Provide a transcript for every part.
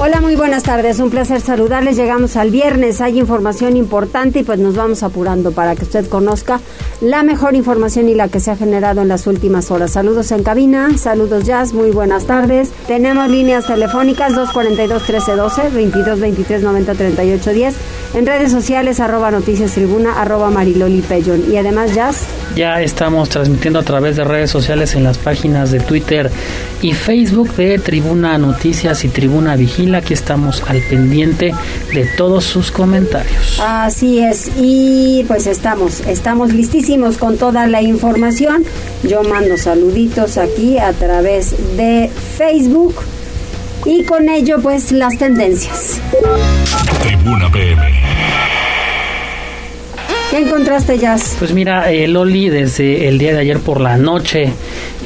Hola, muy buenas tardes. Un placer saludarles. Llegamos al viernes. Hay información importante y pues nos vamos apurando para que usted conozca la mejor información y la que se ha generado en las últimas horas. Saludos en cabina, saludos Jazz, muy buenas tardes. Tenemos líneas telefónicas 242-1312, 22-23-90-38-10. En redes sociales, arroba noticias tribuna, arroba mariloli Pellón. Y además, Jazz. Ya estamos transmitiendo a través de redes sociales en las páginas de Twitter y Facebook de Tribuna Noticias y Tribuna Aquí estamos al pendiente de todos sus comentarios. Así es. Y pues estamos, estamos listísimos con toda la información. Yo mando saluditos aquí a través de Facebook y con ello pues las tendencias. Tribuna PM. ¿Qué encontraste, Jazz? Pues mira, eh, Loli, desde el día de ayer por la noche,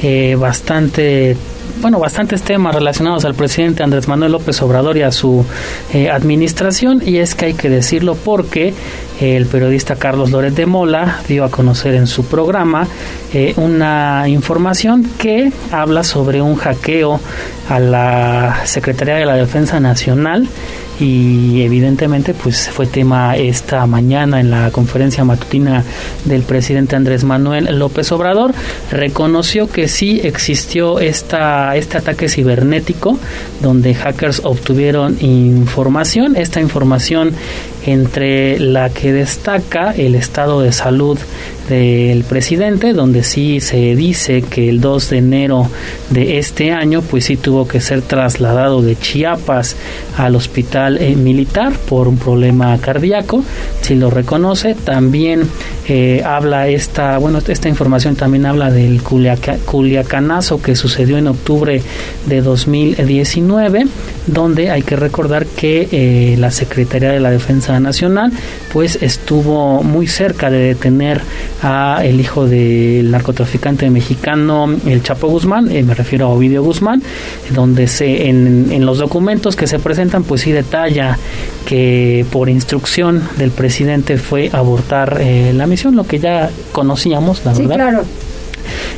eh, bastante bueno, bastantes temas relacionados al presidente Andrés Manuel López Obrador y a su eh, administración, y es que hay que decirlo porque el periodista Carlos Loret de Mola dio a conocer en su programa una información que habla sobre un hackeo a la Secretaría de la Defensa Nacional y evidentemente pues fue tema esta mañana en la conferencia matutina del presidente Andrés Manuel López Obrador. Reconoció que sí existió esta este ataque cibernético donde hackers obtuvieron información. Esta información entre la que destaca el estado de salud del presidente, donde sí se dice que el 2 de enero de este año, pues sí tuvo que ser trasladado de Chiapas al hospital eh, militar por un problema cardíaco, si lo reconoce. También eh, habla esta, bueno, esta información también habla del culiacanazo que sucedió en octubre de 2019, donde hay que recordar que eh, la Secretaría de la Defensa Nacional, pues estuvo muy cerca de detener a el hijo del narcotraficante mexicano, el Chapo Guzmán, eh, me refiero a Ovidio Guzmán, donde se en, en, los documentos que se presentan, pues sí detalla que por instrucción del presidente fue abortar eh, la misión, lo que ya conocíamos, la verdad. claro.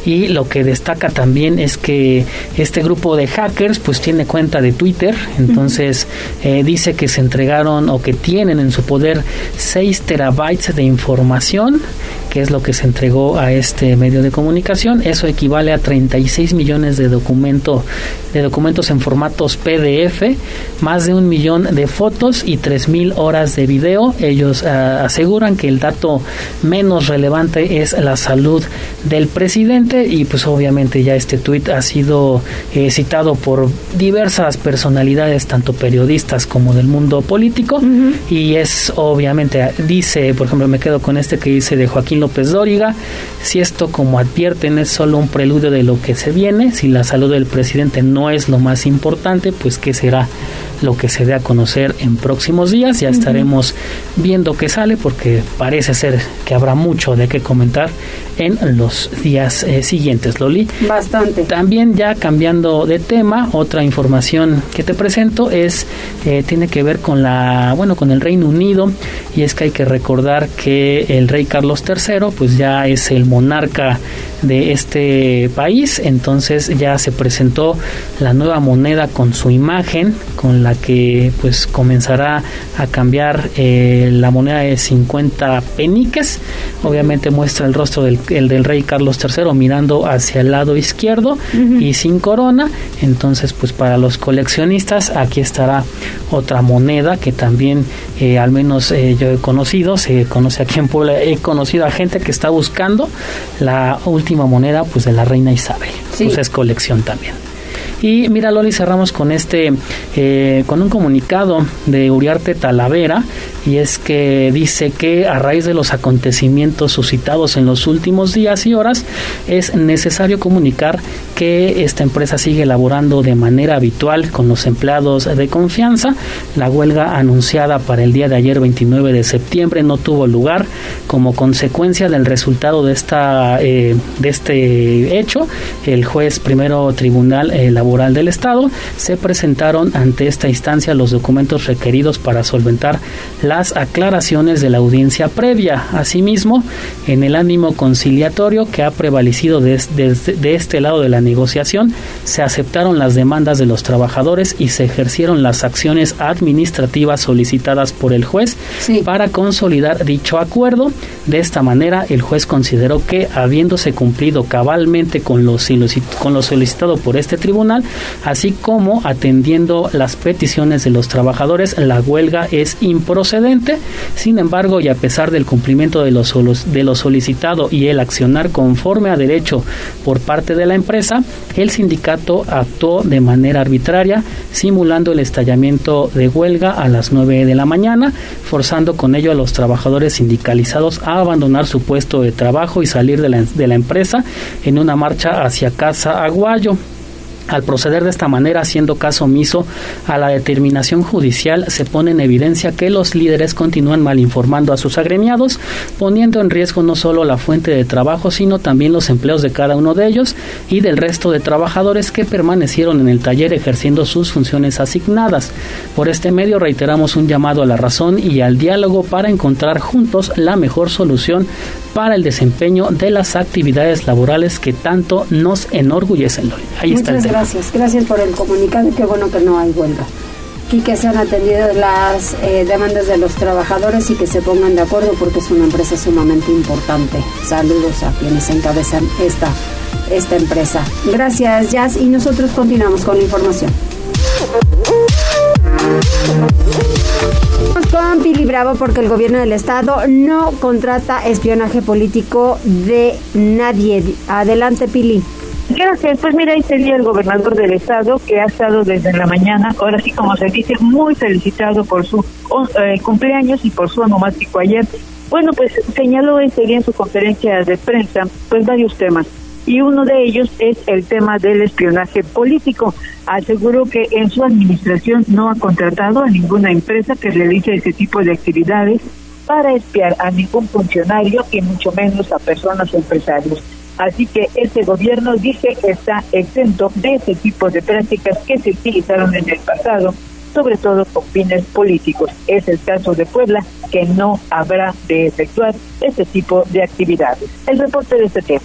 Y lo que destaca también es que este grupo de hackers pues tiene cuenta de Twitter, entonces eh, dice que se entregaron o que tienen en su poder 6 terabytes de información que es lo que se entregó a este medio de comunicación. Eso equivale a 36 millones de, documento, de documentos en formatos PDF, más de un millón de fotos y 3 mil horas de video. Ellos ah, aseguran que el dato menos relevante es la salud del presidente y pues obviamente ya este tuit ha sido eh, citado por diversas personalidades, tanto periodistas como del mundo político y es obviamente, dice, por ejemplo, me quedo con este que dice de Joaquín López Dóriga, si esto como advierten es solo un preludio de lo que se viene, si la salud del presidente no es lo más importante, pues qué será lo que se dé a conocer en próximos días. Ya estaremos viendo qué sale porque parece ser que habrá mucho de qué comentar en los días eh, siguientes, Loli. Bastante. También ya cambiando de tema, otra información que te presento es eh, tiene que ver con la bueno con el Reino Unido y es que hay que recordar que el rey Carlos III pues ya es el monarca de este país, entonces ya se presentó la nueva moneda con su imagen, con la que pues comenzará a cambiar eh, la moneda de 50 peniques, obviamente muestra el rostro del, del rey Carlos III mirando hacia el lado izquierdo y sin corona, entonces pues para los coleccionistas aquí estará otra moneda que también eh, al menos eh, yo he conocido, se conoce aquí en Puebla, he conocido a gente que está buscando la última moneda pues de la reina Isabel. Pues es colección también. Y mira, Loli, cerramos con este, eh, con un comunicado de Uriarte Talavera, y es que dice que a raíz de los acontecimientos suscitados en los últimos días y horas, es necesario comunicar que esta empresa sigue elaborando de manera habitual con los empleados de confianza. La huelga anunciada para el día de ayer, 29 de septiembre, no tuvo lugar como consecuencia del resultado de, esta, eh, de este hecho. El juez primero Tribunal eh, Laboral del Estado se presentaron ante esta instancia los documentos requeridos para solventar las aclaraciones de la audiencia previa. Asimismo, en el ánimo conciliatorio que ha prevalecido desde de este lado de la negociación, se aceptaron las demandas de los trabajadores y se ejercieron las acciones administrativas solicitadas por el juez para consolidar dicho acuerdo. De esta manera, el juez consideró que, habiéndose cumplido cabalmente con lo, con lo solicitado por este tribunal, así como atendiendo las peticiones de los trabajadores, la huelga es improcedente. Sin embargo, y a pesar del cumplimiento de lo, solicitado y el accionar conforme a derecho por parte de la empresa, el sindicato actuó de manera arbitraria, simulando el estallamiento de huelga a las 9 de la mañana, forzando con ello a los trabajadores sindicalizados a abandonar su puesto de trabajo y salir de la, de la empresa en una marcha hacia Casa Aguayo. Al proceder de esta manera, haciendo caso omiso a la determinación judicial, se pone en evidencia que los líderes continúan malinformando a sus agremiados, poniendo en riesgo no solo la fuente de trabajo, sino también los empleos de cada uno de ellos y del resto de trabajadores que permanecieron en el taller ejerciendo sus funciones asignadas. Por este medio reiteramos un llamado a la razón y al diálogo para encontrar juntos la mejor solución para el desempeño de las actividades laborales que tanto nos enorgullecen. Ahí está el gracias. Gracias por el comunicado qué bueno que no hay huelga. Y que se han atendido las eh, demandas de los trabajadores y que se pongan de acuerdo porque es una empresa sumamente importante. Saludos a quienes encabezan esta, esta empresa. Gracias, Jazz. Y nosotros continuamos con la información. Con Pili Bravo porque el gobierno del estado no contrata espionaje político de nadie. Adelante, Pili. Gracias. Pues mira, ahí sería el gobernador del estado que ha estado desde la mañana, ahora sí como se dice, muy felicitado por su eh, cumpleaños y por su onomástico ayer. Bueno, pues señaló ese día en su conferencia de prensa, pues varios temas. Y uno de ellos es el tema del espionaje político. Aseguró que en su administración no ha contratado a ninguna empresa que realice ese tipo de actividades para espiar a ningún funcionario y mucho menos a personas o empresarios. Así que este gobierno dice que está exento de ese tipo de prácticas que se utilizaron en el pasado, sobre todo con fines políticos. Es el caso de Puebla, que no habrá de efectuar ese tipo de actividades. El reporte de este tema.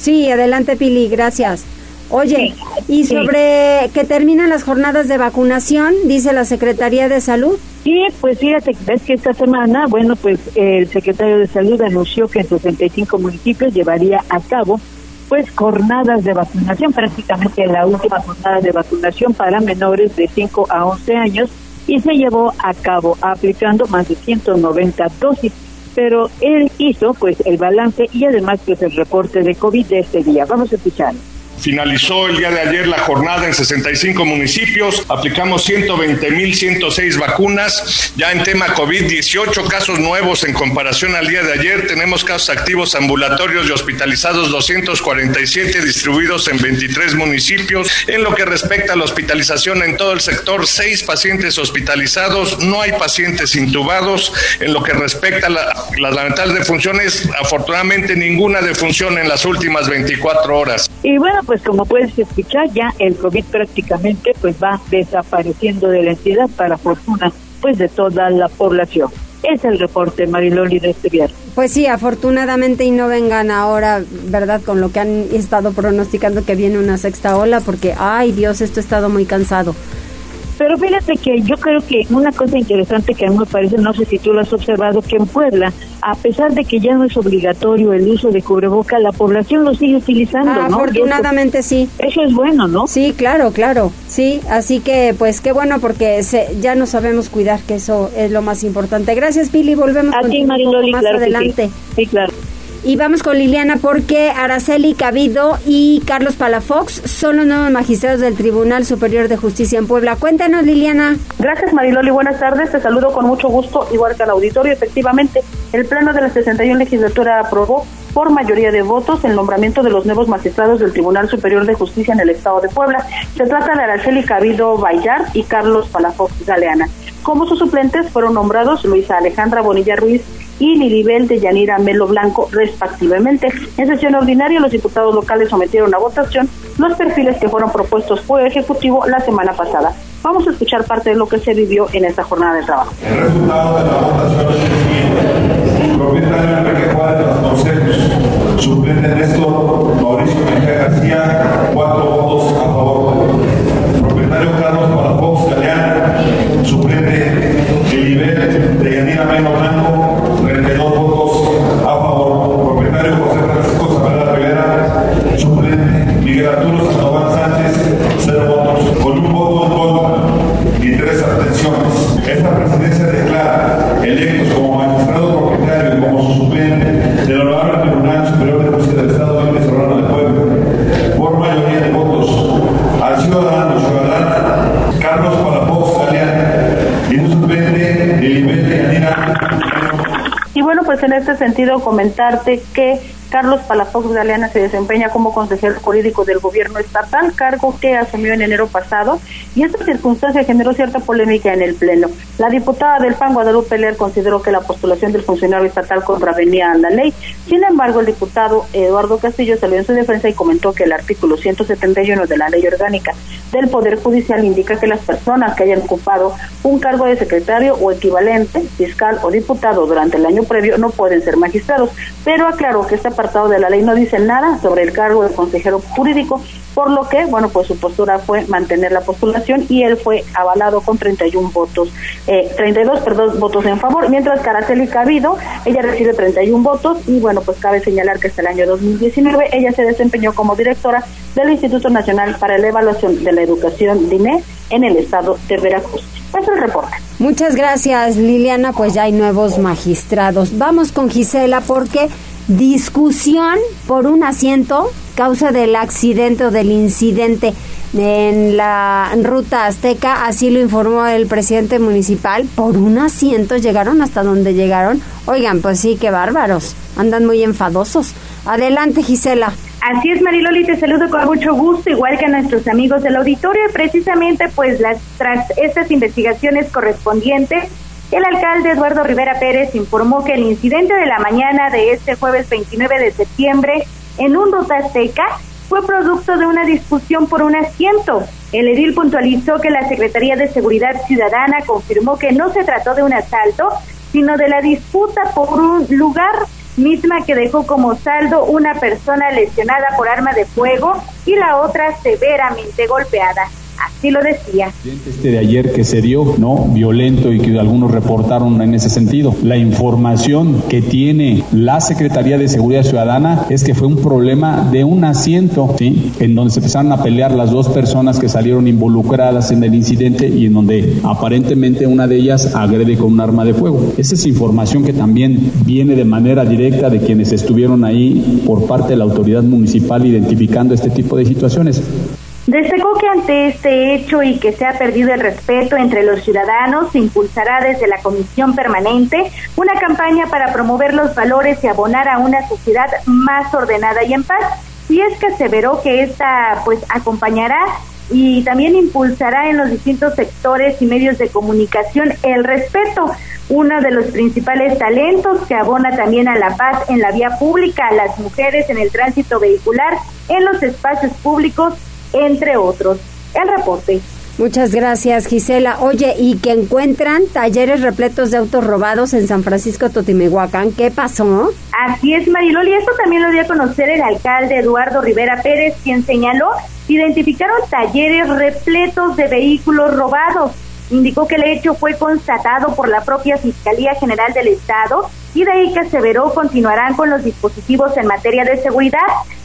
Sí, adelante Pili, gracias. Oye, y sobre que terminan las jornadas de vacunación, dice la Secretaría de Salud. Sí, pues fíjate, ves que esta semana, bueno, pues el secretario de Salud anunció que en 65 municipios llevaría a cabo pues jornadas de vacunación, prácticamente la última jornada de vacunación para menores de 5 a 11 años y se llevó a cabo aplicando más de 190 dosis. Pero él hizo pues el balance y además pues el reporte de COVID de este día. Vamos a escuchar. Finalizó el día de ayer la jornada en 65 municipios, aplicamos 120.106 vacunas, ya en tema COVID, 18 casos nuevos en comparación al día de ayer, tenemos casos activos ambulatorios y hospitalizados 247 distribuidos en 23 municipios. En lo que respecta a la hospitalización en todo el sector, seis pacientes hospitalizados, no hay pacientes intubados. En lo que respecta a la, las lamentables defunciones, afortunadamente ninguna defunción en las últimas 24 horas. Y bueno, pues como puedes escuchar, ya el COVID prácticamente pues va desapareciendo de la entidad para fortuna pues de toda la población. Es el reporte, Mariloli, de este viernes. Pues sí, afortunadamente y no vengan ahora, ¿verdad? Con lo que han estado pronosticando que viene una sexta ola, porque, ay Dios, esto ha estado muy cansado. Pero fíjate que yo creo que una cosa interesante que a mí me parece, no sé si tú lo has observado, que en Puebla, a pesar de que ya no es obligatorio el uso de cubreboca, la población lo sigue utilizando, ¿no? Afortunadamente sí. Eso es bueno, ¿no? Sí, claro, claro. Sí, así que pues qué bueno porque ya no sabemos cuidar, que eso es lo más importante. Gracias, Pili. Volvemos a ti, Mariloli, más adelante. sí, claro. Y vamos con Liliana porque Araceli Cabido y Carlos Palafox son los nuevos magistrados del Tribunal Superior de Justicia en Puebla. Cuéntanos, Liliana. Gracias, Mariloli. Buenas tardes. Te saludo con mucho gusto, igual que al auditorio. Efectivamente, el Pleno de la 61 legislatura aprobó por mayoría de votos el nombramiento de los nuevos magistrados del Tribunal Superior de Justicia en el Estado de Puebla. Se trata de Araceli Cabido Bayar y Carlos Palafox Galeana. Como sus suplentes fueron nombrados Luisa Alejandra Bonilla Ruiz y Liribel de Yanira Melo Blanco, respectivamente. En sesión ordinaria, los diputados locales sometieron a votación los perfiles que fueron propuestos por el Ejecutivo la semana pasada. Vamos a escuchar parte de lo que se vivió en esta jornada de trabajo. El resultado de la votación es el siguiente. Propietario Enrique Juárez Vasconcelos. Suplente Néstor Mauricio Mejía García, cuatro votos a favor. Propietario Carlos Palafox Galeán. Suplente Elibet de Yanira Meno Blanco, 32 votos a favor. Propietario José Francisco Zavala Rivera. Suplente Miguel Arturo Sandoval Sánchez, cero votos. Con un voto en contra y tres abstenciones. Esta presidencia declara electos como magistrado propietario y como su suplente del Honorable Tribunal Superior de Justicia del Estado Libre Serrano de Puebla, por mayoría de votos, al ciudadano ciudadana Carlos Palafox Galeán y su suplente Elibete Yanina. Y bueno, pues en este sentido comentarte que Carlos Palafox Galeana se desempeña como consejero jurídico del gobierno estatal, cargo que asumió en enero pasado, y esta circunstancia generó cierta polémica en el Pleno. La diputada del PAN, Guadalupe Leer, consideró que la postulación del funcionario estatal contravenía a la ley. Sin embargo, el diputado Eduardo Castillo salió en su defensa y comentó que el artículo 171 de la Ley Orgánica del Poder Judicial indica que las personas que hayan ocupado un cargo de secretario o equivalente, fiscal o diputado durante el año previo no pueden ser magistrados, pero aclaró que este apartado de la ley no dice nada sobre el cargo de consejero jurídico, por lo que, bueno, pues su postura fue mantener la postulación y él fue avalado con 31 votos, eh, 32, perdón, votos en favor, mientras que Araceli Cabido, ella recibe 31 votos y, bueno, pues cabe señalar que hasta el año 2019 ella se desempeñó como directora del Instituto Nacional para la Evaluación de la Educación, DINE, en el estado de Veracruz. Es el reporte. Muchas gracias, Liliana. Pues ya hay nuevos magistrados. Vamos con Gisela porque discusión por un asiento causa del accidente o del incidente en la ruta azteca, así lo informó el presidente municipal, por un asiento llegaron hasta donde llegaron. Oigan, pues sí, qué bárbaros, andan muy enfadosos. Adelante, Gisela. Así es, Mariloli, te saludo con mucho gusto, igual que a nuestros amigos del auditorio. Precisamente, pues, las, tras estas investigaciones correspondientes, el alcalde Eduardo Rivera Pérez informó que el incidente de la mañana de este jueves 29 de septiembre en un azteca fue producto de una discusión por un asiento. El edil puntualizó que la Secretaría de Seguridad Ciudadana confirmó que no se trató de un asalto, sino de la disputa por un lugar misma que dejó como saldo una persona lesionada por arma de fuego y la otra severamente golpeada. Así lo decía. Este de ayer que se dio, ¿no? Violento y que algunos reportaron en ese sentido. La información que tiene la Secretaría de Seguridad Ciudadana es que fue un problema de un asiento, ¿sí? En donde se empezaron a pelear las dos personas que salieron involucradas en el incidente y en donde aparentemente una de ellas agrede con un arma de fuego. Esa es información que también viene de manera directa de quienes estuvieron ahí por parte de la autoridad municipal identificando este tipo de situaciones. Destacó que ante este hecho y que se ha perdido el respeto entre los ciudadanos, se impulsará desde la Comisión Permanente una campaña para promover los valores y abonar a una sociedad más ordenada y en paz. Y es que aseveró que esta pues acompañará y también impulsará en los distintos sectores y medios de comunicación el respeto, uno de los principales talentos que abona también a la paz en la vía pública, a las mujeres en el tránsito vehicular, en los espacios públicos entre otros. El reporte. Muchas gracias, Gisela. Oye, y que encuentran talleres repletos de autos robados en San Francisco Totimehuacán. ¿Qué pasó? Así es, Mariloli. Esto también lo dio a conocer el alcalde Eduardo Rivera Pérez, quien señaló identificaron talleres repletos de vehículos robados. Indicó que el hecho fue constatado por la propia Fiscalía General del Estado y de ahí que aseveró continuarán con los dispositivos en materia de seguridad.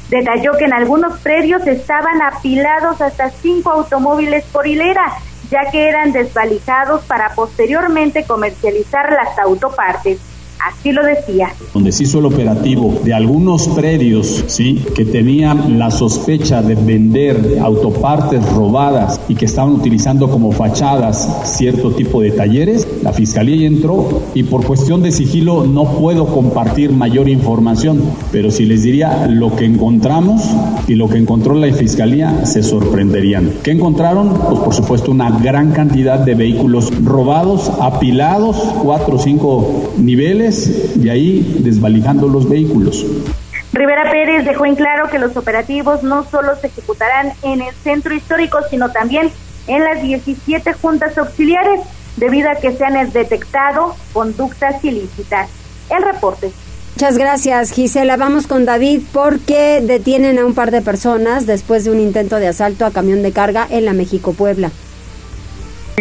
Detalló que en algunos predios estaban apilados hasta cinco automóviles por hilera, ya que eran desvalijados para posteriormente comercializar las autopartes. Así lo decía. Donde se hizo el operativo de algunos predios, ¿sí? Que tenían la sospecha de vender autopartes robadas y que estaban utilizando como fachadas cierto tipo de talleres, la fiscalía entró y por cuestión de sigilo no puedo compartir mayor información, pero si les diría lo que encontramos y lo que encontró la fiscalía, se sorprenderían. ¿Qué encontraron? Pues por supuesto una gran cantidad de vehículos robados, apilados, cuatro o cinco niveles, y ahí desvalijando los vehículos. Rivera Pérez dejó en claro que los operativos no solo se ejecutarán en el centro histórico, sino también en las 17 juntas auxiliares, debido a que se han detectado conductas ilícitas. El reporte. Muchas gracias, Gisela. Vamos con David porque detienen a un par de personas después de un intento de asalto a camión de carga en la México-Puebla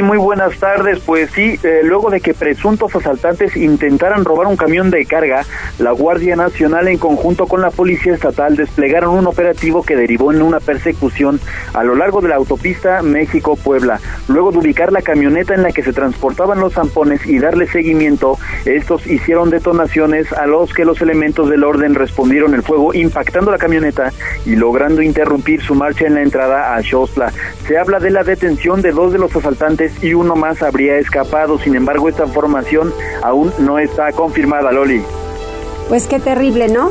muy buenas tardes. Pues sí, eh, luego de que presuntos asaltantes intentaran robar un camión de carga, la Guardia Nacional en conjunto con la Policía Estatal desplegaron un operativo que derivó en una persecución a lo largo de la autopista México-Puebla. Luego de ubicar la camioneta en la que se transportaban los zampones y darle seguimiento, estos hicieron detonaciones a los que los elementos del orden respondieron el fuego impactando la camioneta y logrando interrumpir su marcha en la entrada a Xostla. Se habla de la detención de dos de los asaltantes y uno más habría escapado. Sin embargo, esta información aún no está confirmada, Loli. Pues qué terrible, ¿no?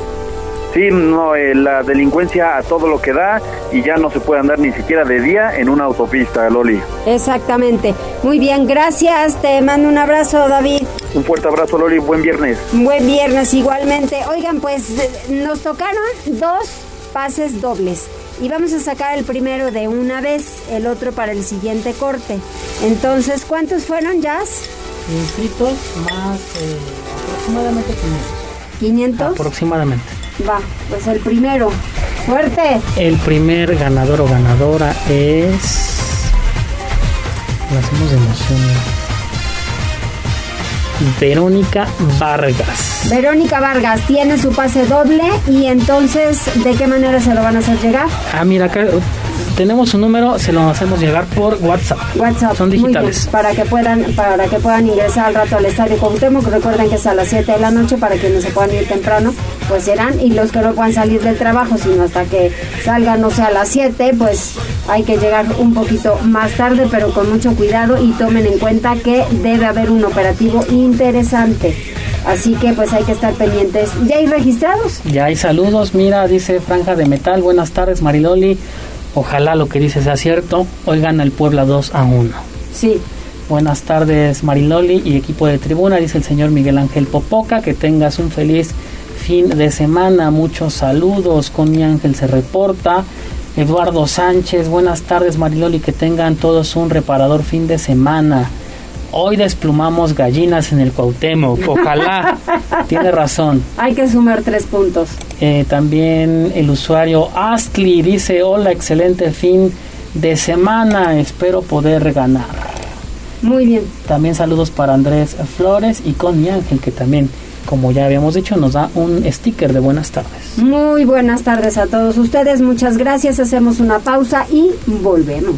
Sí, no, eh, la delincuencia a todo lo que da y ya no se puede andar ni siquiera de día en una autopista, Loli. Exactamente. Muy bien, gracias. Te mando un abrazo, David. Un fuerte abrazo, Loli. Buen viernes. Buen viernes igualmente. Oigan, pues nos tocaron dos pases dobles y vamos a sacar el primero de una vez, el otro para el siguiente corte. Entonces, ¿cuántos fueron, Jazz? Inscritos más eh, aproximadamente 500. ¿500? Aproximadamente. Va, pues el primero. ¡Fuerte! El primer ganador o ganadora es... Lo hacemos de emoción. Verónica Vargas. Verónica Vargas tiene su pase doble y entonces, ¿de qué manera se lo van a hacer llegar? Ah, mira, acá tenemos un número, se lo hacemos llegar por WhatsApp. WhatsApp. Son digitales. para que puedan para que puedan ingresar al rato al Estadio Cuauhtémoc. Recuerden que es a las 7 de la noche para quienes se puedan ir temprano, pues serán. Y los que no puedan salir del trabajo, sino hasta que salgan, no sé, a las 7, pues hay que llegar un poquito más tarde, pero con mucho cuidado y tomen en cuenta que debe haber un operativo interesante. Así que pues hay que estar pendientes. ¿Ya hay registrados? Ya hay saludos. Mira, dice Franja de Metal. Buenas tardes, Mariloli. Ojalá lo que dice sea cierto. Hoy gana el Puebla 2 a 1. Sí. Buenas tardes, Mariloli y equipo de tribuna. Dice el señor Miguel Ángel Popoca. Que tengas un feliz fin de semana. Muchos saludos. Con mi ángel se reporta. Eduardo Sánchez, buenas tardes Mariloli, que tengan todos un reparador fin de semana. Hoy desplumamos gallinas en el Cuauhtémoc. Ojalá. Tiene razón. Hay que sumar tres puntos. Eh, también el usuario Astli dice, hola, excelente fin de semana. Espero poder ganar. Muy bien. También saludos para Andrés Flores y Connie Ángel, que también, como ya habíamos dicho, nos da un sticker de buenas tardes. Muy buenas tardes a todos ustedes. Muchas gracias. Hacemos una pausa y volvemos.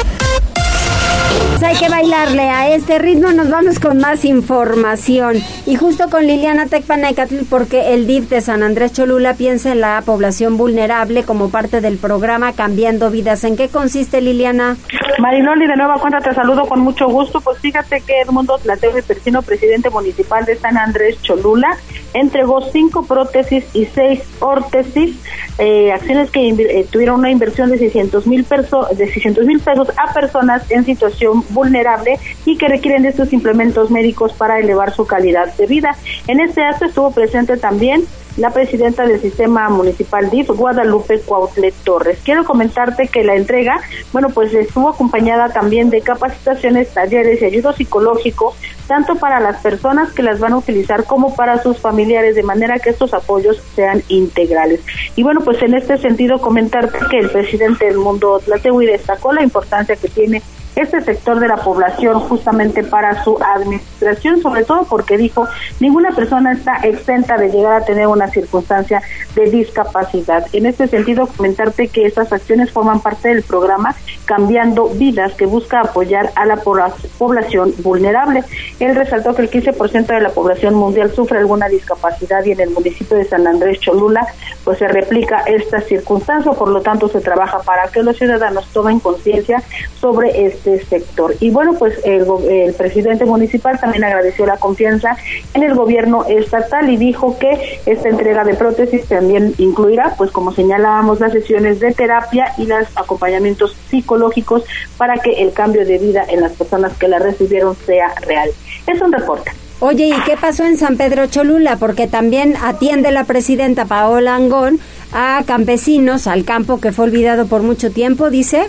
Pues hay que bailarle a este ritmo. Nos vamos con más información. Y justo con Liliana Tecpanecatl, porque el DIF de San Andrés Cholula piensa en la población vulnerable como parte del programa Cambiando Vidas. ¿En qué consiste, Liliana? Marinoli, de nueva cuenta te saludo con mucho gusto. Pues fíjate que Edmundo Tlateo Persino, presidente municipal de San Andrés Cholula, entregó cinco prótesis y seis órtesis, eh, acciones que eh, tuvieron una inversión de 600 mil pesos a personas en situación vulnerable y que requieren de estos implementos médicos para elevar su calidad de vida. En este acto estuvo presente también la presidenta del sistema municipal DIF, Guadalupe Cuautlet Torres. Quiero comentarte que la entrega, bueno, pues estuvo acompañada también de capacitaciones, talleres y ayuda psicológico, tanto para las personas que las van a utilizar como para sus familiares, de manera que estos apoyos sean integrales. Y bueno, pues en este sentido comentarte que el presidente del mundo Tlatehui destacó la importancia que tiene este sector de la población justamente para su administración, sobre todo porque dijo, ninguna persona está exenta de llegar a tener una circunstancia de discapacidad. En este sentido, comentarte que estas acciones forman parte del programa Cambiando Vidas, que busca apoyar a la población vulnerable. Él resaltó que el 15% de la población mundial sufre alguna discapacidad y en el municipio de San Andrés Cholula, pues se replica esta circunstancia, por lo tanto se trabaja para que los ciudadanos tomen conciencia sobre este este sector. Y bueno, pues el, el presidente municipal también agradeció la confianza en el gobierno estatal y dijo que esta entrega de prótesis también incluirá, pues como señalábamos, las sesiones de terapia y los acompañamientos psicológicos para que el cambio de vida en las personas que la recibieron sea real. Es un reporte. Oye, ¿y qué pasó en San Pedro Cholula? Porque también atiende la presidenta Paola Angón a campesinos, al campo que fue olvidado por mucho tiempo, dice.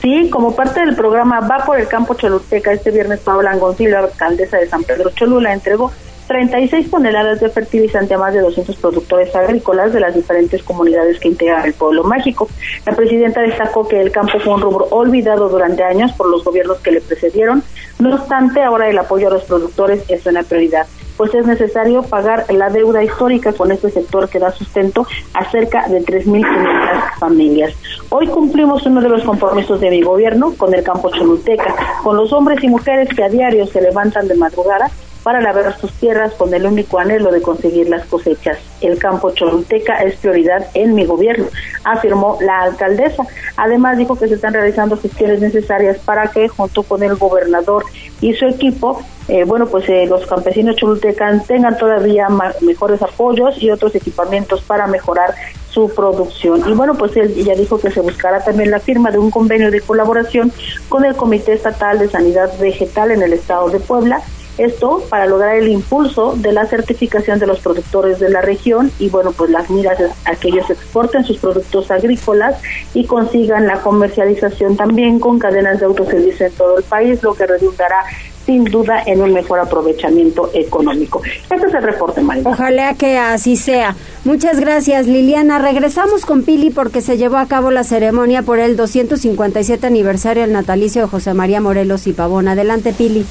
Sí, como parte del programa Va por el Campo Choluteca, este viernes Paola Angoncillo, alcaldesa de San Pedro Cholula, entregó 36 toneladas de fertilizante a más de 200 productores agrícolas de las diferentes comunidades que integran el pueblo mágico. La presidenta destacó que el campo fue un rubro olvidado durante años por los gobiernos que le precedieron. No obstante, ahora el apoyo a los productores es una prioridad pues es necesario pagar la deuda histórica con este sector que da sustento a cerca de 3.500 familias. Hoy cumplimos uno de los compromisos de mi gobierno con el campo choluteca, con los hombres y mujeres que a diario se levantan de madrugada para labrar sus tierras con el único anhelo de conseguir las cosechas. El campo choluteca es prioridad en mi gobierno, afirmó la alcaldesa. Además dijo que se están realizando gestiones necesarias para que junto con el gobernador y su equipo eh, bueno, pues eh, los campesinos cholutecan tengan todavía mejores apoyos y otros equipamientos para mejorar su producción. Y bueno, pues él ya dijo que se buscará también la firma de un convenio de colaboración con el Comité Estatal de Sanidad Vegetal en el estado de Puebla. Esto para lograr el impulso de la certificación de los productores de la región y bueno, pues las miras a que ellos exporten sus productos agrícolas y consigan la comercialización también con cadenas de autoservicio en todo el país, lo que redundará sin duda en un mejor aprovechamiento económico. Este es el reporte, María. Ojalá que así sea. Muchas gracias, Liliana. Regresamos con Pili porque se llevó a cabo la ceremonia por el 257 aniversario del natalicio de José María Morelos y Pavón. Adelante, Pili.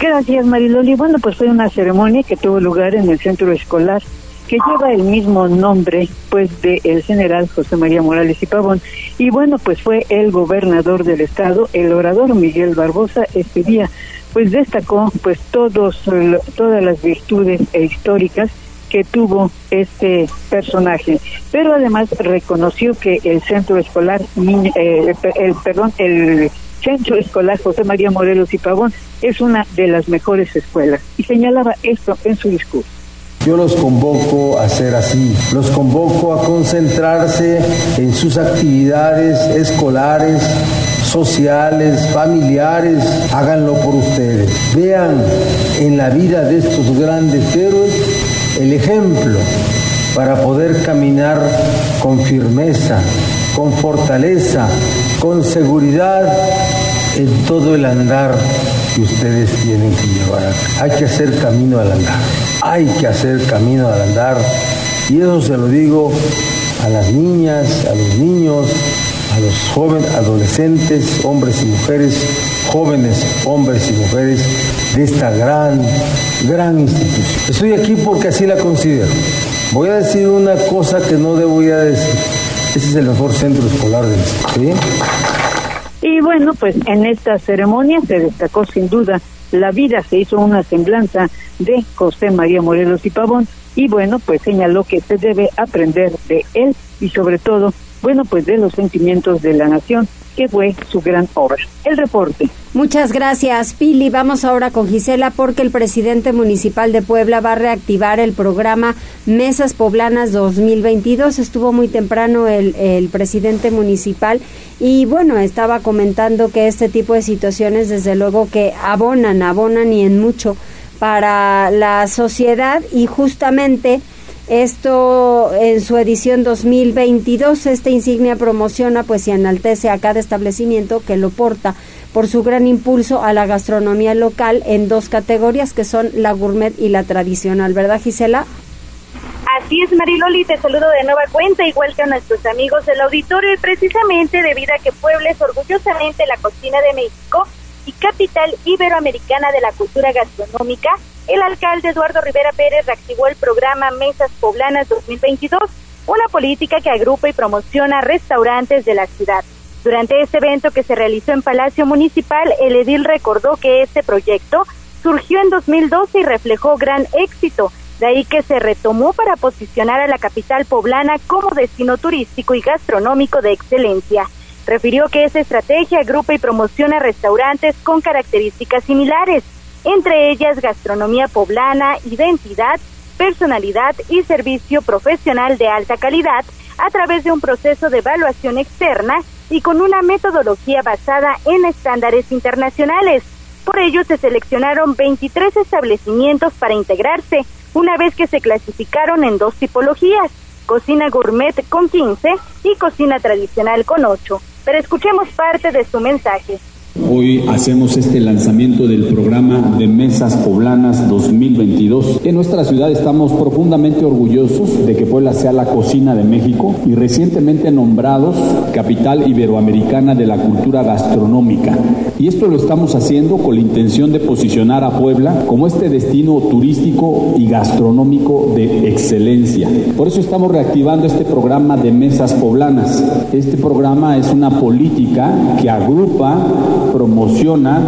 Gracias, Mariloli. Bueno, pues fue una ceremonia que tuvo lugar en el centro escolar que lleva el mismo nombre pues de el general José María Morales y Pavón. Y bueno pues fue el gobernador del estado el orador Miguel Barbosa este día pues destacó pues todos todas las virtudes e históricas que tuvo este personaje, pero además reconoció que el centro escolar, eh, el, perdón, el centro escolar José María Morelos y Pavón es una de las mejores escuelas. Y señalaba esto en su discurso. Yo los convoco a ser así, los convoco a concentrarse en sus actividades escolares, sociales, familiares, háganlo por ustedes. Vean en la vida de estos grandes héroes el ejemplo para poder caminar con firmeza, con fortaleza, con seguridad en todo el andar que ustedes tienen que llevar. Hay que hacer camino al andar. Hay que hacer camino al andar. Y eso se lo digo a las niñas, a los niños, a los jóvenes, adolescentes, hombres y mujeres, jóvenes, hombres y mujeres de esta gran, gran institución. Estoy aquí porque así la considero. Voy a decir una cosa que no debo ya decir. Este es el mejor centro escolar del ¿sí? Y bueno, pues en esta ceremonia se destacó sin duda la vida, se hizo una semblanza de José María Morelos y Pavón y bueno, pues señaló que se debe aprender de él y sobre todo, bueno, pues de los sentimientos de la nación que fue su gran obra. El reporte. Muchas gracias, Pili. Vamos ahora con Gisela porque el presidente municipal de Puebla va a reactivar el programa Mesas Poblanas 2022. Estuvo muy temprano el, presidente municipal y bueno, estaba comentando que este tipo de situaciones desde luego que abonan, abonan y en mucho para la sociedad y justamente Esto en su edición 2022, esta insignia promociona pues y enaltece a cada establecimiento que lo porta por su gran impulso a la gastronomía local en dos categorías que son la gourmet y la tradicional, ¿verdad Gisela? Así es, Mariloli, te saludo de nueva cuenta, igual que a nuestros amigos del auditorio, y precisamente debido a que Puebla es orgullosamente la cocina de México y capital iberoamericana de la cultura gastronómica, el alcalde Eduardo Rivera Pérez reactivó el programa Mesas Poblanas 2022, una política que agrupa y promociona restaurantes de la ciudad. Durante este evento que se realizó en Palacio Municipal, el edil recordó que este proyecto surgió en 2012 y reflejó gran éxito, de ahí que se retomó para posicionar a la capital poblana como destino turístico y gastronómico de excelencia. Refirió que esa estrategia agrupa y promociona restaurantes con características similares, entre ellas gastronomía poblana, identidad, personalidad y servicio profesional de alta calidad a través de un proceso de evaluación externa y con una metodología basada en estándares internacionales. Por ello se seleccionaron 23 establecimientos para integrarse, una vez que se clasificaron en dos tipologías, cocina gourmet con 15 y cocina tradicional con 8. Pero escuchemos parte de su mensaje. Hoy hacemos este lanzamiento del programa de Mesas Poblanas 2022. En nuestra ciudad estamos profundamente orgullosos de que Puebla sea la cocina de México y recientemente nombrados capital iberoamericana de la cultura gastronómica. Y esto lo estamos haciendo con la intención de posicionar a Puebla como este destino turístico y gastronómico de excelencia. Por eso estamos reactivando este programa de Mesas Poblanas. Este programa es una política que agrupa promociona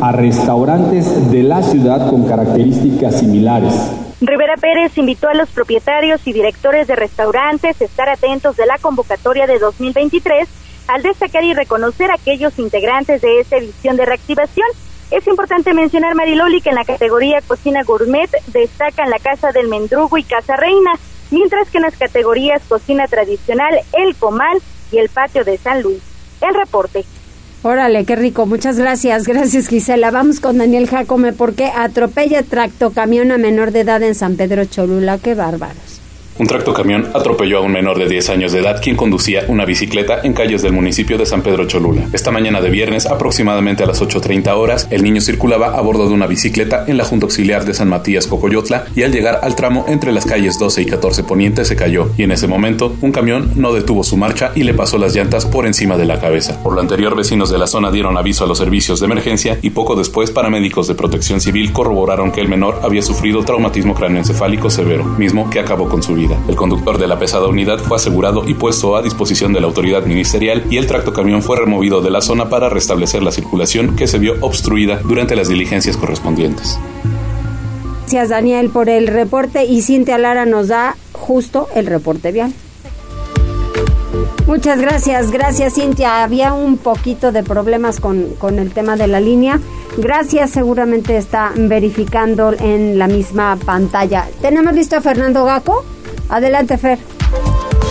a restaurantes de la ciudad con características similares. Rivera Pérez invitó a los propietarios y directores de restaurantes a estar atentos de la convocatoria de 2023 al destacar y reconocer a aquellos integrantes de esta edición de reactivación. Es importante mencionar, Mariloli, que en la categoría Cocina Gourmet destacan la Casa del Mendrugo y Casa Reina, mientras que en las categorías Cocina Tradicional, El Comal y el Patio de San Luis. El reporte. Órale, qué rico. Muchas gracias. Gracias, Gisela. Vamos con Daniel Jacome porque atropella tractocamión a menor de edad en San Pedro Cholula. Qué bárbaros. Un tractocamión atropelló a un menor de 10 años de edad quien conducía una bicicleta en calles del municipio de San Pedro Cholula. Esta mañana de viernes, aproximadamente a las 8.30 horas, el niño circulaba a bordo de una bicicleta en la Junta Auxiliar de San Matías Cocoyotla y al llegar al tramo entre las calles 12 y 14 Poniente se cayó y en ese momento un camión no detuvo su marcha y le pasó las llantas por encima de la cabeza. Por lo anterior, vecinos de la zona dieron aviso a los servicios de emergencia y poco después paramédicos de protección civil corroboraron que el menor había sufrido traumatismo cráneoencefálico severo, mismo que acabó con su vida. El conductor de la pesada unidad fue asegurado y puesto a disposición de la autoridad ministerial y el tractocamión fue removido de la zona para restablecer la circulación que se vio obstruida durante las diligencias correspondientes. Gracias Daniel por el reporte y Cintia Lara nos da justo el reporte vial. Muchas gracias, gracias Cintia. Había un poquito de problemas con, con el tema de la línea. Gracias, seguramente está verificando en la misma pantalla. ¿Tenemos listo a Fernando Gaco? Adelante, Fer.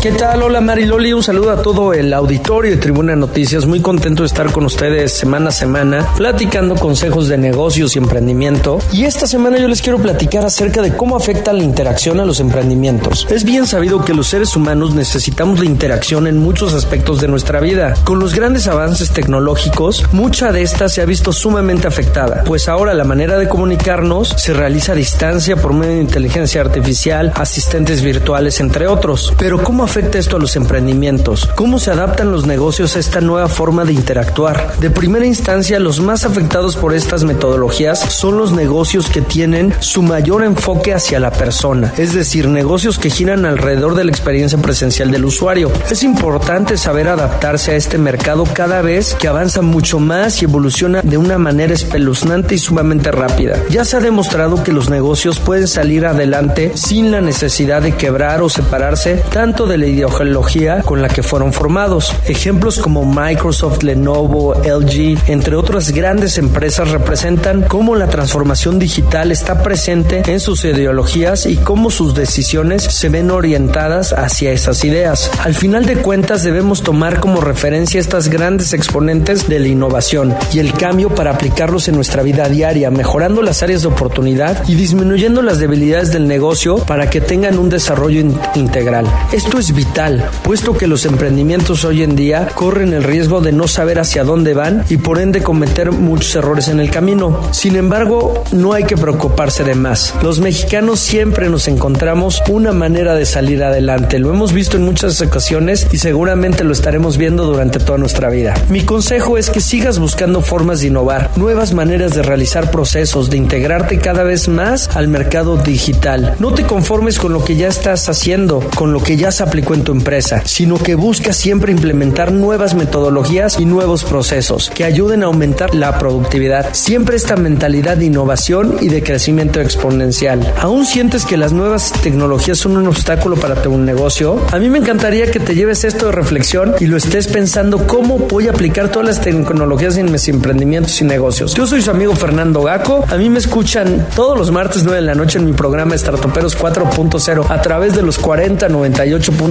¿Qué tal? Hola Mariloli, un saludo a todo el auditorio de Tribuna Noticias. Muy contento de estar con ustedes semana a semana, platicando consejos de negocios y emprendimiento. Y esta semana yo les quiero platicar acerca de cómo afecta la interacción a los emprendimientos. Es bien sabido que los seres humanos necesitamos la interacción en muchos aspectos de nuestra vida. Con los grandes avances tecnológicos, mucha de esta se ha visto sumamente afectada, pues ahora la manera de comunicarnos se realiza a distancia por medio de inteligencia artificial, asistentes virtuales, entre otros. Pero ¿cómo afecta esto a los emprendimientos? ¿Cómo se adaptan los negocios a esta nueva forma de interactuar? De primera instancia, los más afectados por estas metodologías son los negocios que tienen su mayor enfoque hacia la persona, es decir, negocios que giran alrededor de la experiencia presencial del usuario. Es importante saber adaptarse a este mercado cada vez que avanza mucho más y evoluciona de una manera espeluznante y sumamente rápida. Ya se ha demostrado que los negocios pueden salir adelante sin la necesidad de quebrar o separarse tanto del la ideología con la que fueron formados. Ejemplos como Microsoft, Lenovo, LG, entre otras grandes empresas representan cómo la transformación digital está presente en sus ideologías y cómo sus decisiones se ven orientadas hacia esas ideas. Al final de cuentas debemos tomar como referencia estas grandes exponentes de la innovación y el cambio para aplicarlos en nuestra vida diaria, mejorando las áreas de oportunidad y disminuyendo las debilidades del negocio para que tengan un desarrollo integral. Esto es vital, puesto que los emprendimientos hoy en día corren el riesgo de no saber hacia dónde van y por ende cometer muchos errores en el camino. Sin embargo, no hay que preocuparse de más. Los mexicanos siempre nos encontramos una manera de salir adelante. Lo hemos visto en muchas ocasiones y seguramente lo estaremos viendo durante toda nuestra vida. Mi consejo es que sigas buscando formas de innovar, nuevas maneras de realizar procesos, de integrarte cada vez más al mercado digital. No te conformes con lo que ya estás haciendo, con lo que ya se aplicó en tu empresa, sino que busca siempre implementar nuevas metodologías y nuevos procesos que ayuden a aumentar la productividad. Siempre esta mentalidad de innovación y de crecimiento exponencial. ¿Aún sientes que las nuevas tecnologías son un obstáculo para tu negocio? A mí me encantaría que te lleves esto de reflexión y lo estés pensando cómo voy a aplicar todas las tecnologías en mis emprendimientos y negocios. Yo soy su amigo Fernando Gaco. A mí me escuchan todos los martes 9 de la noche en mi programa Startuperos 4.0 a través de los 40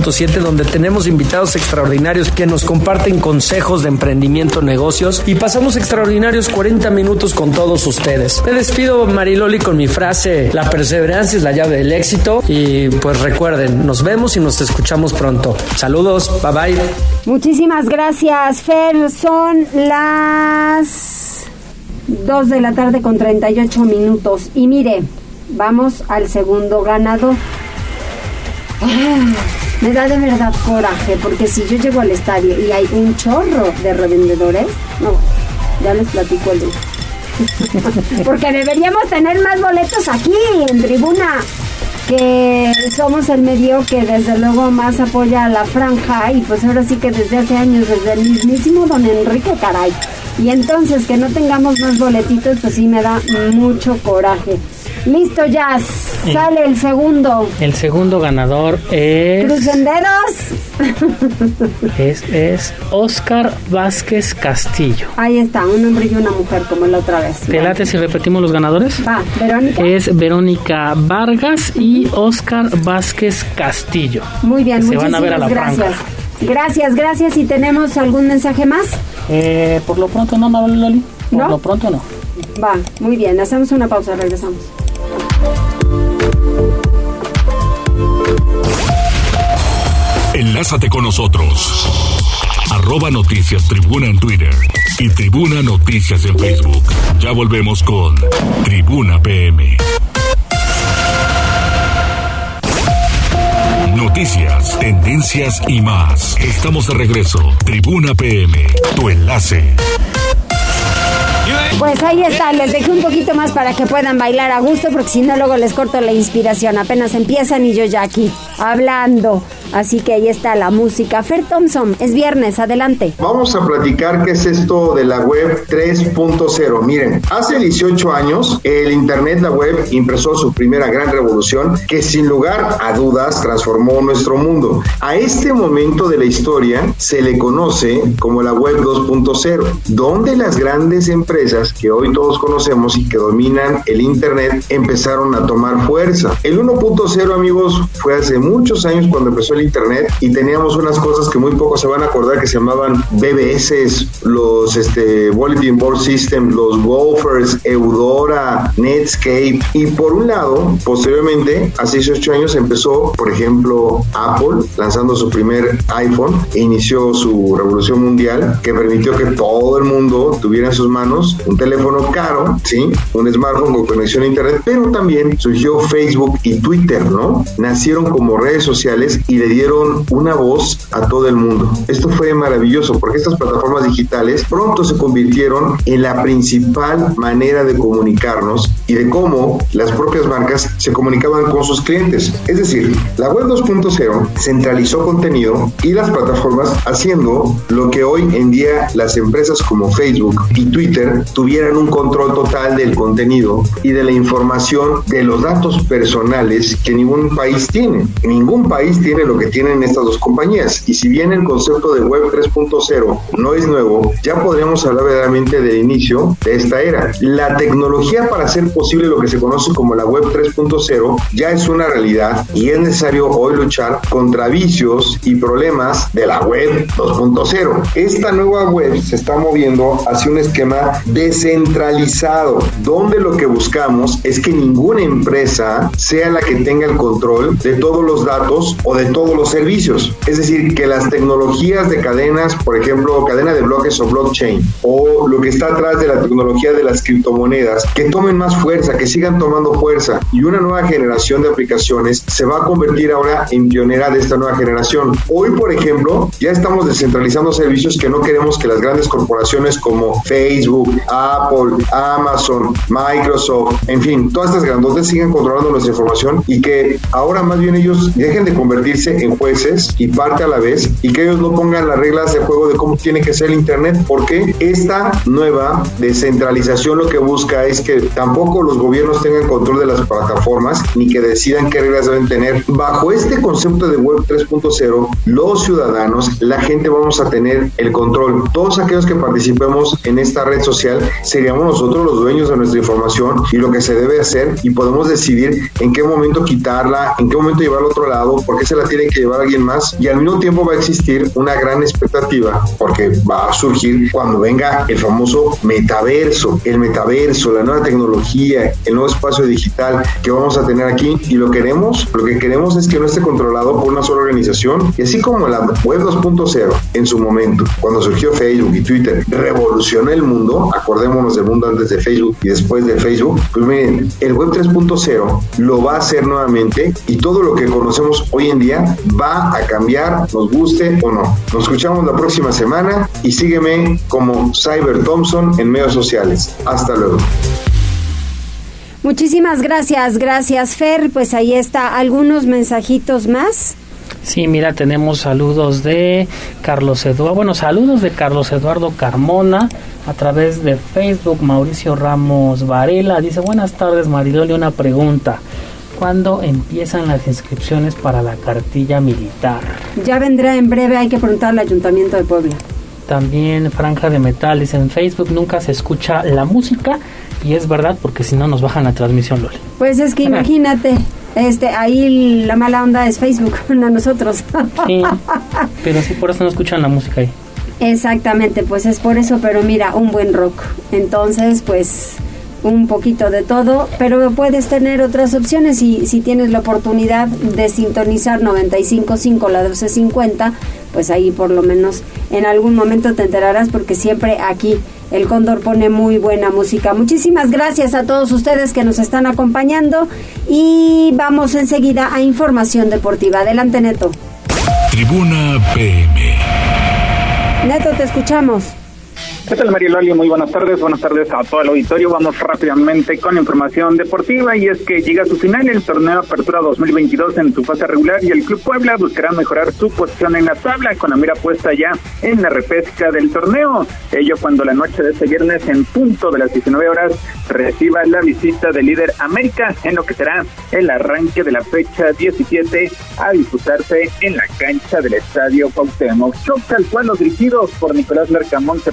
98.7 donde tenemos invitados extraordinarios que nos comparten consejos de emprendimiento, negocios y pasamos extraordinarios 40 minutos con todos ustedes. Me despido Mariloli con mi frase, la perseverancia es la llave del éxito y pues recuerden, nos vemos y nos escuchamos pronto. Saludos, bye bye. Muchísimas gracias Fer, son las 2 de la tarde con 38 minutos y mire, vamos al segundo ganador. Ah, me da de verdad coraje, porque si yo llego al estadio y hay un chorro de revendedores, no, ya les platico el porque deberíamos tener más boletos aquí, en tribuna, que somos el medio que desde luego más apoya a la franja y pues ahora sí que desde hace años, desde el mismísimo don Enrique, caray. Y entonces que no tengamos más boletitos, pues sí me da mucho coraje. Listo, Jazz. Sale el segundo. El segundo ganador es. ¡Crucenderos! Es, es Oscar Vázquez Castillo. Ahí está, un hombre y una mujer, como la otra vez. ¿Te late si repetimos los ganadores? Va, Verónica. Es Verónica Vargas y Oscar Vázquez Castillo. Muy bien, Se van a ver a la gracias. Gracias, gracias. ¿Y tenemos algún mensaje más? Eh, por lo pronto no, Loli. Por lo pronto no. Va, muy bien. Hacemos una pausa, regresamos. Enlázate con nosotros. Arroba Noticias Tribuna en Twitter y Tribuna Noticias en Facebook. Ya volvemos con Tribuna PM. Noticias, tendencias y más. Estamos de regreso. Tribuna PM, tu enlace. Pues ahí está, les dejé un poquito más para que puedan bailar a gusto, porque si no luego les corto la inspiración. Apenas empiezan y yo ya aquí hablando. Así que ahí está la música. Fer Thompson, es viernes, adelante. Vamos a platicar qué es esto de la web 3.0. Miren, hace 18 años el Internet, la web, impresó su primera gran revolución que sin lugar a dudas transformó nuestro mundo. A este momento de la historia se le conoce como la web 2.0, donde las grandes empresas que hoy todos conocemos y que dominan el Internet empezaron a tomar fuerza. El 1.0, amigos, fue hace muchos años cuando empezó el internet y teníamos unas cosas que muy pocos se van a acordar que se llamaban BBS, los este, Bulletin Board System, los Gophers, Eudora, Netscape. Y por un lado, posteriormente, hace 18 años empezó, por ejemplo, Apple lanzando su primer iPhone e inició su revolución mundial que permitió que todo el mundo tuviera en sus manos un teléfono caro, ¿sí? Un smartphone con conexión a internet, pero también surgió Facebook y Twitter, ¿no? Nacieron como redes sociales y le dieron una voz a todo el mundo. Esto fue maravilloso porque estas plataformas digitales pronto se convirtieron en la principal manera de comunicarnos y de cómo las propias marcas se comunicaban con sus clientes. Es decir, la web 2.0 centralizó contenido y las plataformas haciendo lo que hoy en día las empresas como Facebook y Twitter tuvieran un control total del contenido y de la información de los datos personales que ningún país tiene. Ningún país tiene lo que tienen estas dos compañías. Y si bien el concepto de Web 3.0 no es nuevo, ya podríamos hablar verdaderamente del inicio de esta era. La tecnología para hacer posible lo que se conoce como la Web 3.0 ya es una realidad y es necesario hoy luchar contra vicios y problemas de la Web 2.0. Esta nueva web se está moviendo hacia un esquema descentralizado, donde lo que buscamos es que ninguna empresa sea la que tenga el control de todos los datos o de los servicios. Es decir, que las tecnologías de cadenas, por ejemplo, cadena de bloques o blockchain, o lo que está atrás de la tecnología de las criptomonedas, que tomen más fuerza, que sigan tomando fuerza y una nueva generación de aplicaciones se va a convertir ahora en pionera de esta nueva generación. Hoy, por ejemplo, ya estamos descentralizando servicios que no queremos que las grandes corporaciones como Facebook, Apple, Amazon, Microsoft, en fin, todas estas grandotes sigan controlando nuestra información y que ahora más bien ellos dejen de convertirse en jueces y parte a la vez y que ellos no pongan las reglas de juego de cómo tiene que ser el Internet, porque esta nueva descentralización lo que busca es que tampoco los gobiernos tengan control de las plataformas ni que decidan qué reglas deben tener. Bajo este concepto de Web 3.0, los ciudadanos, la gente vamos a tener el control. Todos aquellos que participemos en esta red social seríamos nosotros los dueños de nuestra información y lo que se debe hacer y podemos decidir en qué momento quitarla, en qué momento llevarla a otro lado, por qué se la tiene que llevar alguien más y al mismo tiempo va a existir una gran expectativa porque va a surgir cuando venga el famoso metaverso, el metaverso, la nueva tecnología, el nuevo espacio digital que vamos a tener aquí. Y lo queremos, lo que queremos es que no esté controlado por una sola organización. Y así como la web 2.0 en su momento, cuando surgió Facebook y Twitter, revolucionó el mundo, acordémonos del mundo antes de Facebook y después de Facebook, pues miren, el web 3.0 lo va a hacer nuevamente y todo lo que conocemos hoy en día va a cambiar, nos guste o no. Nos escuchamos la próxima semana y sígueme como Cyber Thompson en medios sociales. Hasta luego. Muchísimas gracias, gracias Fer. Pues ahí está algunos mensajitos más. Sí, mira, tenemos saludos de Carlos Eduardo, bueno, saludos de Carlos Eduardo Carmona a través de Facebook, Mauricio Ramos Varela, dice, buenas tardes Maridoli, una pregunta, ¿cuándo empiezan las inscripciones para la cartilla militar? Ya vendrá en breve, hay que preguntar al Ayuntamiento de Puebla. También Franja de Metal, dice, en Facebook nunca se escucha la música, y es verdad, porque si no nos bajan la transmisión, Loli. Pues es que imagínate, este, ahí la mala onda es Facebook, no nosotros. Sí, pero sí, por eso no escuchan la música ahí. Exactamente, pues es por eso, pero mira, un buen rock. Entonces, pues un poquito de todo, pero puedes tener otras opciones si, si tienes la oportunidad de sintonizar 95.5 la 1250, pues ahí por lo menos en algún momento te enterarás porque siempre aquí el Cóndor pone muy buena música. Muchísimas gracias a todos ustedes que nos están acompañando y vamos enseguida a información deportiva. Adelante, Neto. Tribuna PM. Neto, te escuchamos. ¿Qué tal, Loli? Muy buenas tardes. Buenas tardes a todo el auditorio. Vamos rápidamente con información deportiva y es que llega a su final el torneo Apertura 2022 en su fase regular y el Club Puebla buscará mejorar su posición en la tabla con la mira puesta ya en la repesca del torneo. Ello cuando la noche de este viernes en punto de las 19 horas reciba la visita del líder América en lo que será el arranque de la fecha 17 a disputarse en la cancha del Estadio Cuauhtémoc. Shock al cual los dirigidos por Nicolás Larcamón se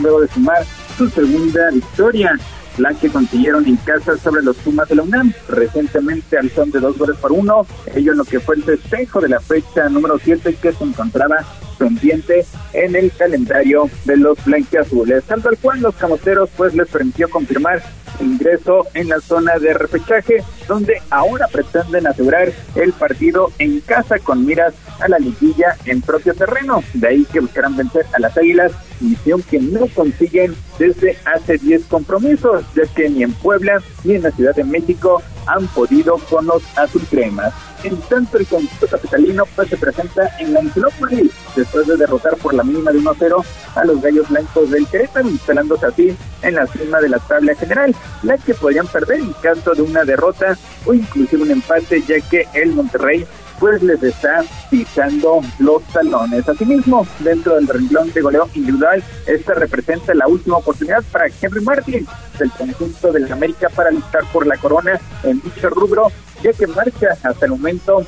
luego de sumar su segunda victoria, la que consiguieron en casa sobre los Pumas de la UNAM, recientemente al son de dos goles por uno, ello en lo que fue el festejo de la fecha número 7 que se encontraba pendiente en el calendario de los blanquiazules, tanto al cual los camoteros pues les permitió confirmar ingreso en la zona de repechaje, donde ahora pretenden asegurar el partido en casa con miras a la liguilla en propio terreno. De ahí que buscarán vencer a las Águilas, misión que no consiguen desde hace 10 compromisos, ya que ni en Puebla ni en la Ciudad de México han podido con los azulcremas. En tanto, el conjunto capitalino pues se presenta en la Angelópolis después de derrotar por la mínima de 1-0 a los Gallos Blancos del Querétaro, instalándose así en la cima de la tabla general, la que podrían perder en caso de una derrota o inclusive un empate, ya que el Monterrey pues les está pisando los talones. Asimismo, dentro del renglón de goleo individual, esta representa la última oportunidad para Henry Martin del conjunto del América para luchar por la corona en dicho rubro, ya que marcha hasta el momento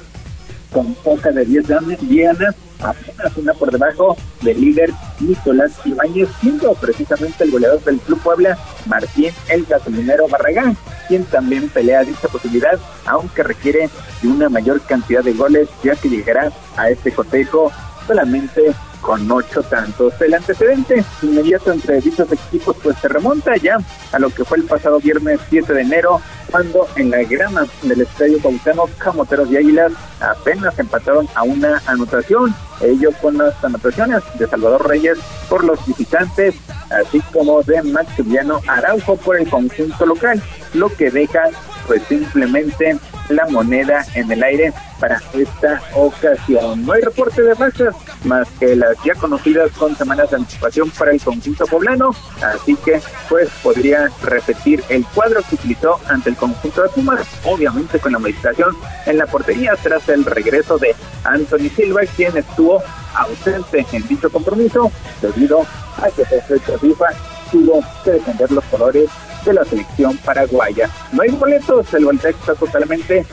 con poca de 10 dianas, apenas una por debajo del líder Nicolás Ibáñez, siendo precisamente el goleador del Club Puebla, Martín el Gasolinero Barragán, quien también pelea dicha posibilidad, aunque requiere de una mayor cantidad de goles, ya que llegará a este cotejo solamente con ocho tantos. El antecedente inmediato entre dichos equipos pues se remonta ya a lo que fue el pasado viernes 7 de enero, cuando en la grama del Estadio Cuauhtémoc, Camoteros y Águilas apenas empataron a una anotación, ellos con las anotaciones de Salvador Reyes por los visitantes, así como de Maximiliano Araujo por el conjunto local, lo que deja pues simplemente la moneda en el aire para esta ocasión. No hay reporte de bajas más que las ya conocidas con semanas de anticipación para el conjunto poblano, así que pues podría repetir el cuadro que utilizó ante el conjunto de Pumas, obviamente con la modificación en la portería tras el regreso de Anthony Silva, quien estuvo ausente en dicho compromiso debido a que el FIFA tuvo que defender los colores de la selección paraguaya. No hay boletos, el boleto está totalmente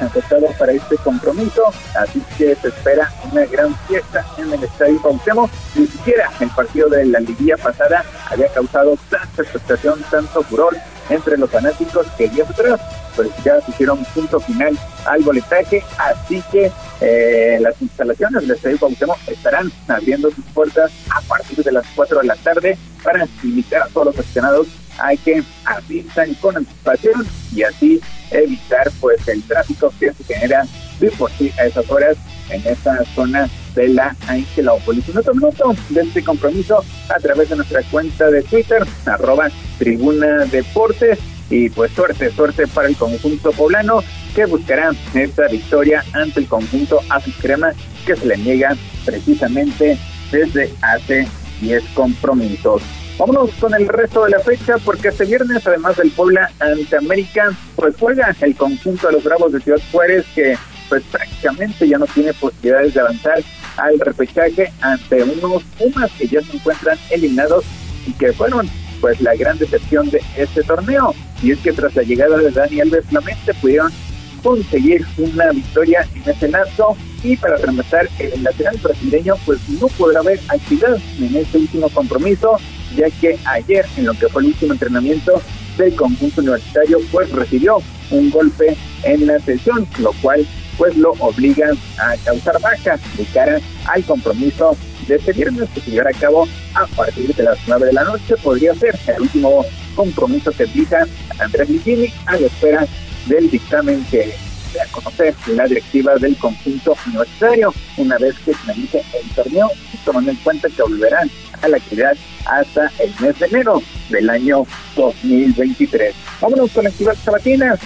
afectado para este compromiso, así que se espera una gran fiesta en el Estadio Cuauhtémoc. Ni siquiera el partido de la liguilla pasada había causado tanta expectación, tanto furor entre los fanáticos que días atrás pues ya hicieron punto final al boletaje, así que eh, las instalaciones del Estadio Cuauhtémoc estarán abriendo sus puertas a partir de las 4 de la tarde para invitar a todos los aficionados a que asistan con anticipación y así evitar pues el tráfico que se genera de por sí a esas horas en esa zona de la Angelópolis. Un otro minuto de este compromiso a través de nuestra cuenta de Twitter, arroba Tribuna Deportes. Y pues suerte, suerte para el conjunto poblano que buscará esta victoria ante el conjunto Azul Crema que se le niega precisamente desde hace 10 compromisos. Vámonos con el resto de la fecha porque este viernes, además del Puebla ante América, pues juega el conjunto de los Bravos de Ciudad Juárez que pues prácticamente ya no tiene posibilidades de avanzar al repechaje ante unos Pumas que ya se encuentran eliminados y que fueron pues la gran decepción de este torneo. Y es que tras la llegada de Dani Alves Flamente pudieron conseguir una victoria en ese lapso y para rematar el lateral brasileño pues no podrá haber actividad en este último compromiso ya que ayer en lo que fue el último entrenamiento del conjunto universitario pues recibió un golpe en la sesión, lo cual pues lo obliga a causar baja de cara al compromiso de este viernes que se llevará a cabo a partir de las 9 de la noche. Podría ser el último compromiso que fija Andrés Ligini a la espera del dictamen que a conocer la directiva del conjunto universitario una vez que finalice el torneo, tomando en cuenta que volverán a la actividad hasta el mes de enero del año 2023. Vámonos con actividad sabatina,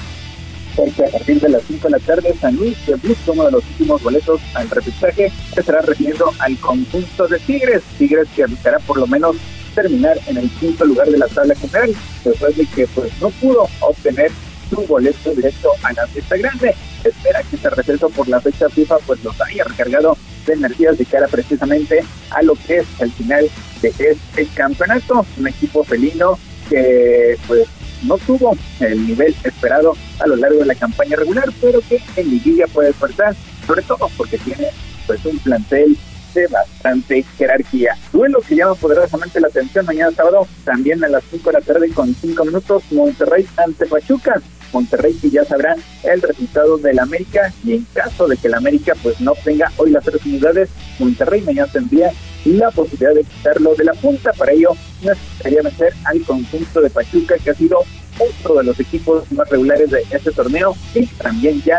porque a partir de las 5 de la tarde San Luis que busca uno de los últimos boletos al repechaje estará recibiendo al conjunto de Tigres, Tigres que buscará por lo menos terminar en el quinto lugar de la tabla general, después de que pues no pudo obtener su boleto directo a la fiesta grande. Espera que este receso por la fecha FIFA pues los haya recargado de energías de cara precisamente a lo que es el final de este campeonato. Un equipo felino que pues no tuvo el nivel esperado a lo largo de la campaña regular, pero que en liguilla puede despertar, sobre todo porque tiene pues un plantel de bastante jerarquía. Duelo que llama poderosamente la atención mañana sábado, también a las 5 de la tarde con 5 minutos, Monterrey ante Pachuca. Monterrey que ya sabrá el resultado del América y en caso de que el América pues no obtenga hoy las tres unidades, Monterrey mañana tendría la posibilidad de quitarlo de la punta. Para ello necesitaría vencer al conjunto de Pachuca que ha sido otro de los equipos más regulares de este torneo y también ya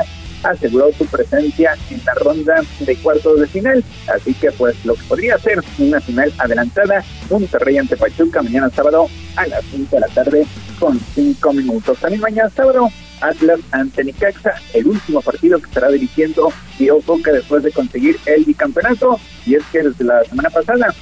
aseguró su presencia en la ronda de cuartos de final. Así que pues lo que podría ser una final adelantada, Monterrey ante Pachuca mañana sábado a las 5 de la tarde con 5 minutos. También mañana sábado Atlas ante Nicaxa, el último partido que estará dirigiendo Diego Coca después de conseguir el bicampeonato. Y es que desde la semana pasada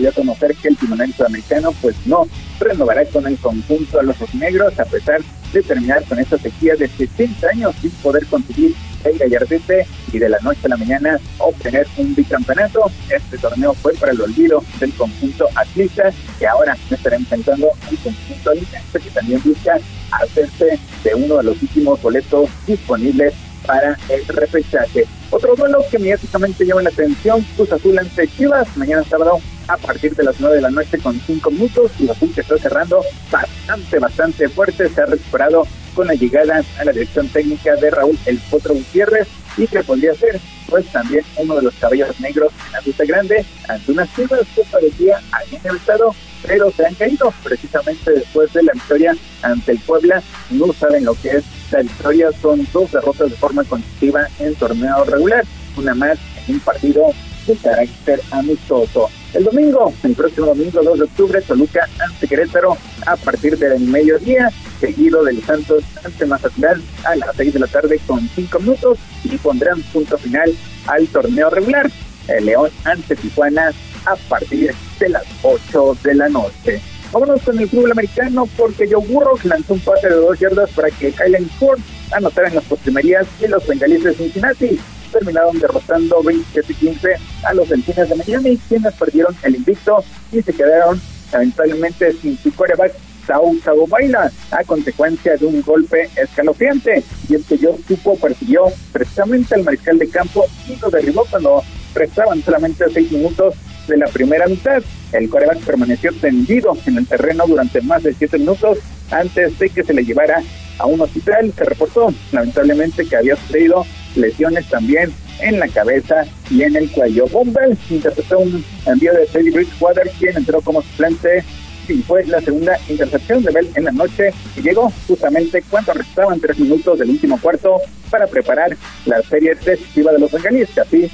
se a conocer que el timonel sudamericano pues no renovará con el conjunto de los negros a pesar de terminar con esta sequía de 70 años sin poder conseguir el gallardete y de la noche a la mañana obtener un bicampeonato. Este torneo fue para el olvido del conjunto atlista que ahora estará enfrentando al conjunto alimense que también busca hacerse de uno de los últimos boletos disponibles para el repechaje. Otro duelo que mediáticamente llama la atención, Cruz Azul ante Chivas, mañana sábado a partir de las 9 de la noche con 5 minutos. y Azul que está cerrando bastante, bastante fuerte, se ha recuperado con la llegada a la dirección técnica de Raúl El Potro Gutiérrez y que podría ser pues también uno de los cabellos negros en la ruta grande ante unas Chivas que parecía alguien estado pero se han caído precisamente después de la victoria ante el Puebla. No saben lo que es la victoria, son dos derrotas de forma consecutiva en torneo regular, una más en un partido de carácter amistoso. El domingo, el próximo domingo 2 de octubre, Toluca ante Querétaro a partir del mediodía, seguido del Santos ante Mazatlán a las 6 de la tarde con 5 minutos y pondrán punto final al torneo regular. El León ante Tijuana a partir de las 8 de la noche. Vámonos con el fútbol americano porque Joe Burrow lanzó un pase de dos yardas para que Kylan Ford anotara en las postrimerías y los bengalíes de Cincinnati terminaron derrotando 27-15 a los delfines de Miami, quienes perdieron el invicto y se quedaron lamentablemente sin su coreback Sao Sao Baila a consecuencia de un golpe escalofriante. Y el que yo supo persiguió precisamente al mariscal de campo y lo derribó cuando restaban solamente seis minutos de la primera mitad. El coreback permaneció tendido en el terreno durante más de siete minutos antes de que se le llevara a un hospital. Se reportó lamentablemente que había sufrido lesiones también en la cabeza y en el cuello. Bombel interpretó un envío de Teddy Bridgewater, quien entró como suplente y fue la segunda intercepción de Bell en la noche y llegó justamente cuando restaban tres minutos del último cuarto para preparar la serie decisiva de los bengalíes, así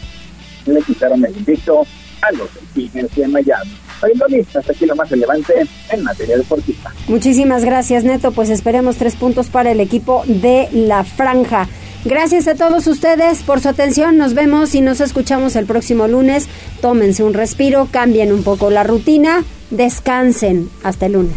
le quitaron el invicto a los Tigres de Miami. Hasta aquí lo más relevante en materia deportiva. Muchísimas gracias, Neto. Pues esperemos tres puntos para el equipo de la Franja. Gracias a todos ustedes por su atención. Nos vemos y nos escuchamos el próximo lunes. Tómense un respiro, cambien un poco la rutina, descansen. Hasta el lunes.